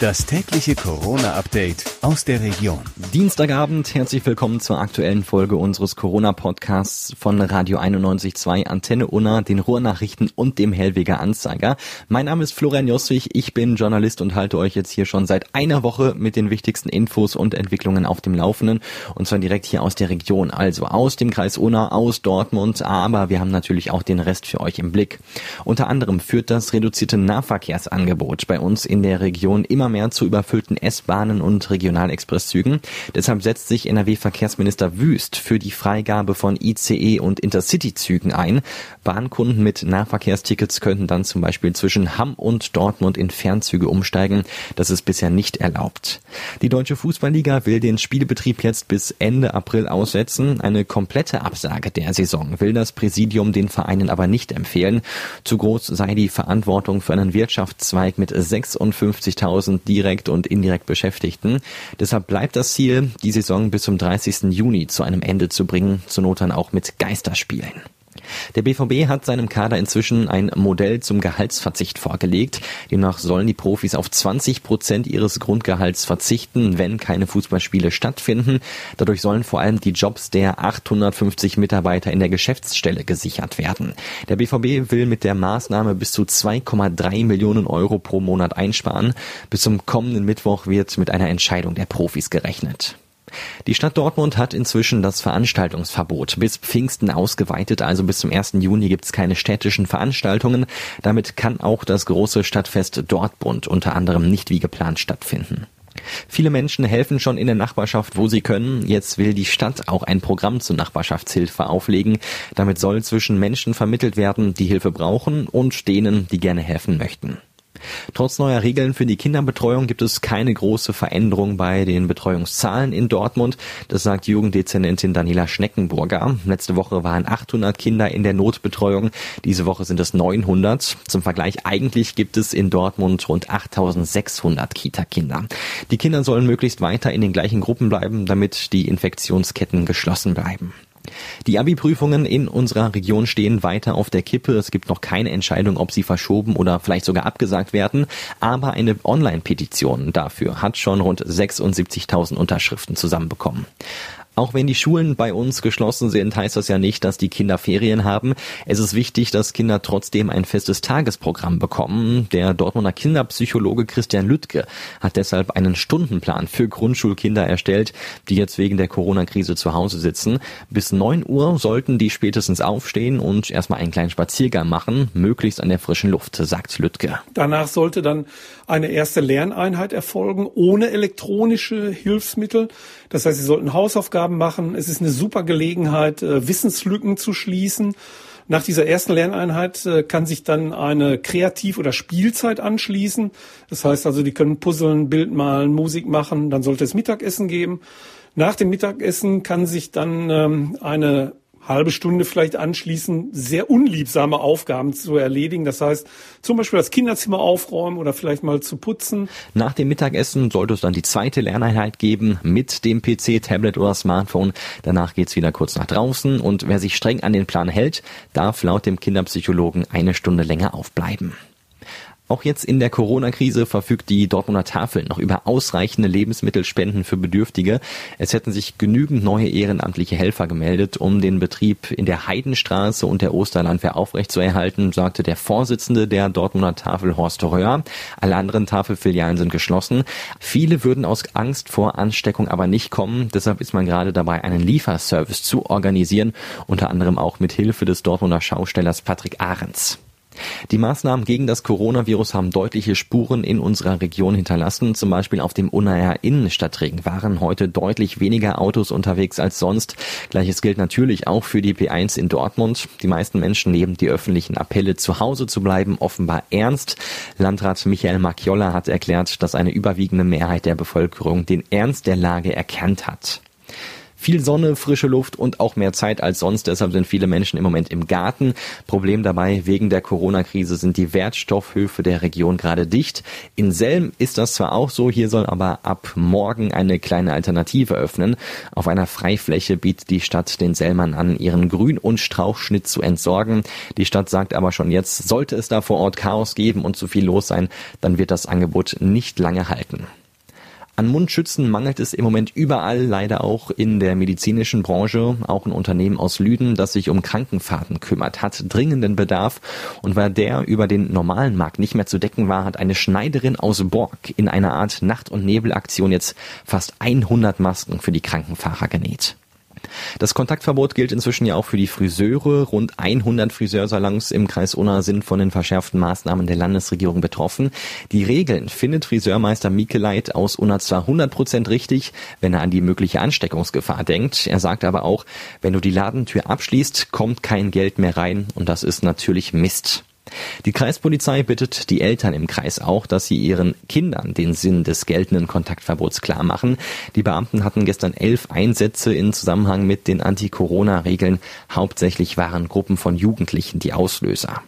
Das tägliche Corona-Update aus der Region. Dienstagabend, herzlich willkommen zur aktuellen Folge unseres Corona-Podcasts von Radio 91.2 Antenne Unna, den Ruhrnachrichten und dem Hellweger Anzeiger. Mein Name ist Florian Josswig, ich bin Journalist und halte euch jetzt hier schon seit einer Woche mit den wichtigsten Infos und Entwicklungen auf dem Laufenden und zwar direkt hier aus der Region, also aus dem Kreis Unna, aus Dortmund, aber wir haben natürlich auch den Rest für euch im Blick. Unter anderem führt das reduzierte Nahverkehrsangebot bei uns in der Region immer immer mehr zu überfüllten S-Bahnen und Regionalexpresszügen. Deshalb setzt sich NRW-Verkehrsminister Wüst für die Freigabe von ICE und Intercity-Zügen ein. Bahnkunden mit Nahverkehrstickets könnten dann zum Beispiel zwischen Hamm und Dortmund in Fernzüge umsteigen. Das ist bisher nicht erlaubt. Die Deutsche Fußballliga will den Spielbetrieb jetzt bis Ende April aussetzen. Eine komplette Absage der Saison will das Präsidium den Vereinen aber nicht empfehlen. Zu groß sei die Verantwortung für einen Wirtschaftszweig mit 56.000 direkt und indirekt Beschäftigten. Deshalb bleibt das Ziel, die Saison bis zum 30. Juni zu einem Ende zu bringen, zur Not dann auch mit Geisterspielen. Der BVB hat seinem Kader inzwischen ein Modell zum Gehaltsverzicht vorgelegt. Demnach sollen die Profis auf 20 Prozent ihres Grundgehalts verzichten, wenn keine Fußballspiele stattfinden. Dadurch sollen vor allem die Jobs der 850 Mitarbeiter in der Geschäftsstelle gesichert werden. Der BVB will mit der Maßnahme bis zu 2,3 Millionen Euro pro Monat einsparen. Bis zum kommenden Mittwoch wird mit einer Entscheidung der Profis gerechnet. Die Stadt Dortmund hat inzwischen das Veranstaltungsverbot bis Pfingsten ausgeweitet, also bis zum 1. Juni gibt es keine städtischen Veranstaltungen. Damit kann auch das große Stadtfest Dortmund unter anderem nicht wie geplant stattfinden. Viele Menschen helfen schon in der Nachbarschaft, wo sie können. Jetzt will die Stadt auch ein Programm zur Nachbarschaftshilfe auflegen. Damit soll zwischen Menschen vermittelt werden, die Hilfe brauchen und denen, die gerne helfen möchten. Trotz neuer Regeln für die Kinderbetreuung gibt es keine große Veränderung bei den Betreuungszahlen in Dortmund. Das sagt Jugenddezernentin Daniela Schneckenburger. Letzte Woche waren 800 Kinder in der Notbetreuung. Diese Woche sind es 900. Zum Vergleich, eigentlich gibt es in Dortmund rund 8600 Kita-Kinder. Die Kinder sollen möglichst weiter in den gleichen Gruppen bleiben, damit die Infektionsketten geschlossen bleiben. Die Abi-Prüfungen in unserer Region stehen weiter auf der Kippe. Es gibt noch keine Entscheidung, ob sie verschoben oder vielleicht sogar abgesagt werden. Aber eine Online-Petition dafür hat schon rund 76.000 Unterschriften zusammenbekommen. Auch wenn die Schulen bei uns geschlossen sind, heißt das ja nicht, dass die Kinder Ferien haben. Es ist wichtig, dass Kinder trotzdem ein festes Tagesprogramm bekommen. Der Dortmunder Kinderpsychologe Christian Lüttke hat deshalb einen Stundenplan für Grundschulkinder erstellt, die jetzt wegen der Corona-Krise zu Hause sitzen. Bis neun Uhr sollten die spätestens aufstehen und erstmal einen kleinen Spaziergang machen, möglichst an der frischen Luft, sagt Lüttke. Danach sollte dann eine erste Lerneinheit erfolgen, ohne elektronische Hilfsmittel. Das heißt, sie sollten Hausaufgaben Hausaufgaben machen. Es ist eine super Gelegenheit, äh, Wissenslücken zu schließen. Nach dieser ersten Lerneinheit äh, kann sich dann eine Kreativ- oder Spielzeit anschließen. Das heißt also, die können puzzeln, Bild malen, Musik machen. Dann sollte es Mittagessen geben. Nach dem Mittagessen kann sich dann ähm, eine halbe Stunde vielleicht anschließen, sehr unliebsame Aufgaben zu erledigen. Das heißt, zum Beispiel das Kinderzimmer aufräumen oder vielleicht mal zu putzen. Nach dem Mittagessen sollte es dann die zweite Lerneinheit geben mit dem PC, Tablet oder Smartphone. Danach geht's wieder kurz nach draußen und wer sich streng an den Plan hält, darf laut dem Kinderpsychologen eine Stunde länger aufbleiben. Auch jetzt in der Corona-Krise verfügt die Dortmunder Tafel noch über ausreichende Lebensmittelspenden für Bedürftige. Es hätten sich genügend neue ehrenamtliche Helfer gemeldet, um den Betrieb in der Heidenstraße und der Osterlandwehr aufrechtzuerhalten, sagte der Vorsitzende der Dortmunder Tafel Horst Röhr. Alle anderen Tafelfilialen sind geschlossen. Viele würden aus Angst vor Ansteckung aber nicht kommen. Deshalb ist man gerade dabei, einen Lieferservice zu organisieren, unter anderem auch mit Hilfe des Dortmunder Schaustellers Patrick Ahrens. Die Maßnahmen gegen das Coronavirus haben deutliche Spuren in unserer Region hinterlassen. Zum Beispiel auf dem Unnaer Innenstadtring waren heute deutlich weniger Autos unterwegs als sonst. Gleiches gilt natürlich auch für die P1 in Dortmund. Die meisten Menschen nehmen die öffentlichen Appelle, zu Hause zu bleiben, offenbar ernst. Landrat Michael Macchiolla hat erklärt, dass eine überwiegende Mehrheit der Bevölkerung den Ernst der Lage erkannt hat. Viel Sonne, frische Luft und auch mehr Zeit als sonst. Deshalb sind viele Menschen im Moment im Garten. Problem dabei, wegen der Corona-Krise sind die Wertstoffhöfe der Region gerade dicht. In Selm ist das zwar auch so, hier soll aber ab morgen eine kleine Alternative öffnen. Auf einer Freifläche bietet die Stadt den Selmern an, ihren Grün- und Strauchschnitt zu entsorgen. Die Stadt sagt aber schon jetzt, sollte es da vor Ort Chaos geben und zu viel los sein, dann wird das Angebot nicht lange halten. An Mundschützen mangelt es im Moment überall, leider auch in der medizinischen Branche. Auch ein Unternehmen aus Lüden, das sich um Krankenfahrten kümmert, hat dringenden Bedarf. Und weil der über den normalen Markt nicht mehr zu decken war, hat eine Schneiderin aus Borg in einer Art Nacht- und Nebelaktion jetzt fast 100 Masken für die Krankenfahrer genäht. Das Kontaktverbot gilt inzwischen ja auch für die Friseure. Rund 100 Friseursalons im Kreis Unna sind von den verschärften Maßnahmen der Landesregierung betroffen. Die Regeln findet Friseurmeister Mikeleit aus Unna zwar 100 Prozent richtig, wenn er an die mögliche Ansteckungsgefahr denkt. Er sagt aber auch, wenn du die Ladentür abschließt, kommt kein Geld mehr rein und das ist natürlich Mist. Die Kreispolizei bittet die Eltern im Kreis auch, dass sie ihren Kindern den Sinn des geltenden Kontaktverbots klar machen. Die Beamten hatten gestern elf Einsätze in Zusammenhang mit den Anti-Corona-Regeln. Hauptsächlich waren Gruppen von Jugendlichen die Auslöser.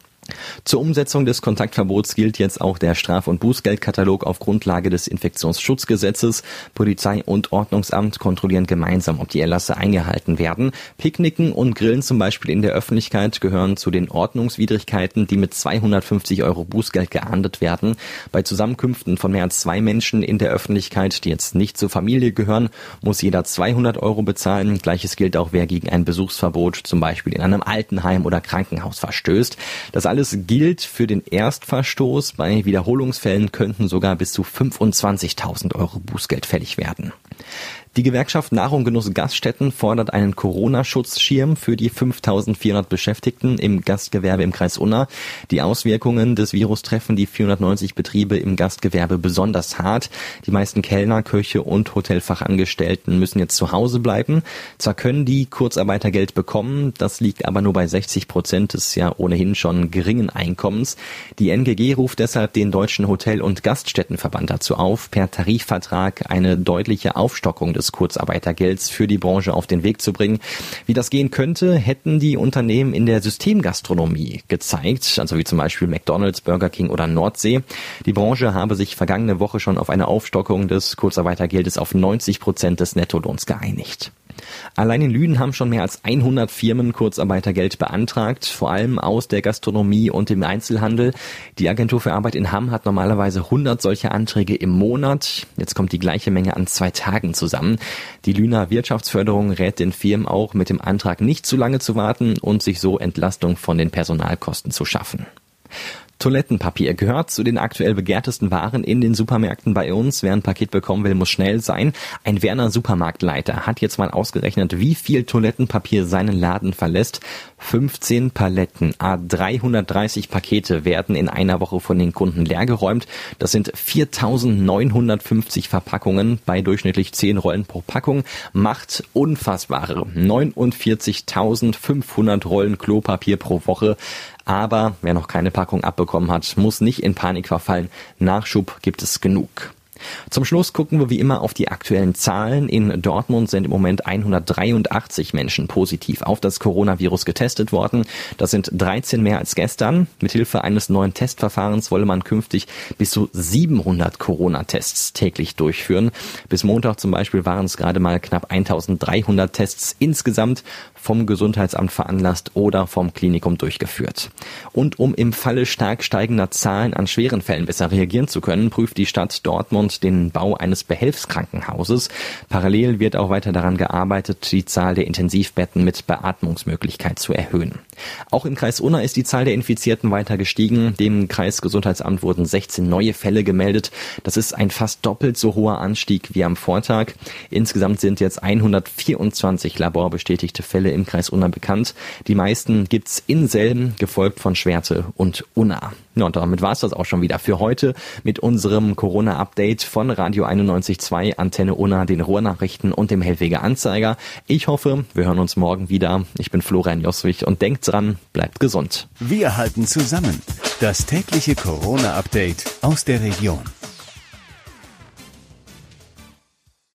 Zur Umsetzung des Kontaktverbots gilt jetzt auch der Straf- und Bußgeldkatalog auf Grundlage des Infektionsschutzgesetzes. Polizei und Ordnungsamt kontrollieren gemeinsam, ob die Erlasse eingehalten werden. Picknicken und Grillen zum Beispiel in der Öffentlichkeit gehören zu den Ordnungswidrigkeiten, die mit 250 Euro Bußgeld geahndet werden. Bei Zusammenkünften von mehr als zwei Menschen in der Öffentlichkeit, die jetzt nicht zur Familie gehören, muss jeder 200 Euro bezahlen. Gleiches gilt auch, wer gegen ein Besuchsverbot zum Beispiel in einem Altenheim oder Krankenhaus verstößt. Das alles alles gilt für den Erstverstoß. Bei Wiederholungsfällen könnten sogar bis zu 25.000 Euro Bußgeld fällig werden. Die Gewerkschaft Nahrung Genuss Gaststätten fordert einen Corona-Schutzschirm für die 5400 Beschäftigten im Gastgewerbe im Kreis Unna. Die Auswirkungen des Virus treffen die 490 Betriebe im Gastgewerbe besonders hart. Die meisten Kellner, Köche und Hotelfachangestellten müssen jetzt zu Hause bleiben. Zwar können die Kurzarbeitergeld bekommen, das liegt aber nur bei 60 Prozent des ja ohnehin schon geringen Einkommens. Die NGG ruft deshalb den Deutschen Hotel- und Gaststättenverband dazu auf, per Tarifvertrag eine deutliche Aufstockung des Kurzarbeitergelds für die Branche auf den Weg zu bringen. Wie das gehen könnte, hätten die Unternehmen in der Systemgastronomie gezeigt, also wie zum Beispiel McDonald's, Burger King oder Nordsee. Die Branche habe sich vergangene Woche schon auf eine Aufstockung des Kurzarbeitergeldes auf 90 Prozent des Nettolohns geeinigt. Allein in Lüden haben schon mehr als 100 Firmen Kurzarbeitergeld beantragt, vor allem aus der Gastronomie und dem Einzelhandel. Die Agentur für Arbeit in Hamm hat normalerweise 100 solche Anträge im Monat. Jetzt kommt die gleiche Menge an zwei Tagen zusammen. Die Lüner Wirtschaftsförderung rät den Firmen auch, mit dem Antrag nicht zu lange zu warten und sich so Entlastung von den Personalkosten zu schaffen. Toilettenpapier gehört zu den aktuell begehrtesten Waren in den Supermärkten bei uns. Wer ein Paket bekommen will, muss schnell sein. Ein Werner Supermarktleiter hat jetzt mal ausgerechnet, wie viel Toilettenpapier seinen Laden verlässt. 15 Paletten, a 330 Pakete werden in einer Woche von den Kunden leergeräumt. Das sind 4950 Verpackungen bei durchschnittlich 10 Rollen pro Packung. Macht unfassbare 49.500 Rollen Klopapier pro Woche. Aber wer noch keine Packung abbekommen hat, muss nicht in Panik verfallen. Nachschub gibt es genug. Zum Schluss gucken wir wie immer auf die aktuellen Zahlen. In Dortmund sind im Moment 183 Menschen positiv auf das Coronavirus getestet worden. Das sind 13 mehr als gestern. Mithilfe eines neuen Testverfahrens wolle man künftig bis zu 700 Corona-Tests täglich durchführen. Bis Montag zum Beispiel waren es gerade mal knapp 1300 Tests insgesamt vom Gesundheitsamt veranlasst oder vom Klinikum durchgeführt. Und um im Falle stark steigender Zahlen an schweren Fällen besser reagieren zu können, prüft die Stadt Dortmund und den Bau eines Behelfskrankenhauses. Parallel wird auch weiter daran gearbeitet, die Zahl der Intensivbetten mit Beatmungsmöglichkeit zu erhöhen. Auch im Kreis Unna ist die Zahl der Infizierten weiter gestiegen. Dem Kreisgesundheitsamt wurden 16 neue Fälle gemeldet. Das ist ein fast doppelt so hoher Anstieg wie am Vortag. Insgesamt sind jetzt 124 laborbestätigte Fälle im Kreis Unna bekannt. Die meisten gibt's in Selben, gefolgt von Schwerte und Unna. Ja, und damit war's das auch schon wieder für heute mit unserem Corona-Update von Radio 91.2, Antenne Unna, den Ruhrnachrichten und dem Hellweger Anzeiger. Ich hoffe, wir hören uns morgen wieder. Ich bin Florian Joswig und denkt dran, bleibt gesund. Wir halten zusammen. Das tägliche Corona-Update aus der Region.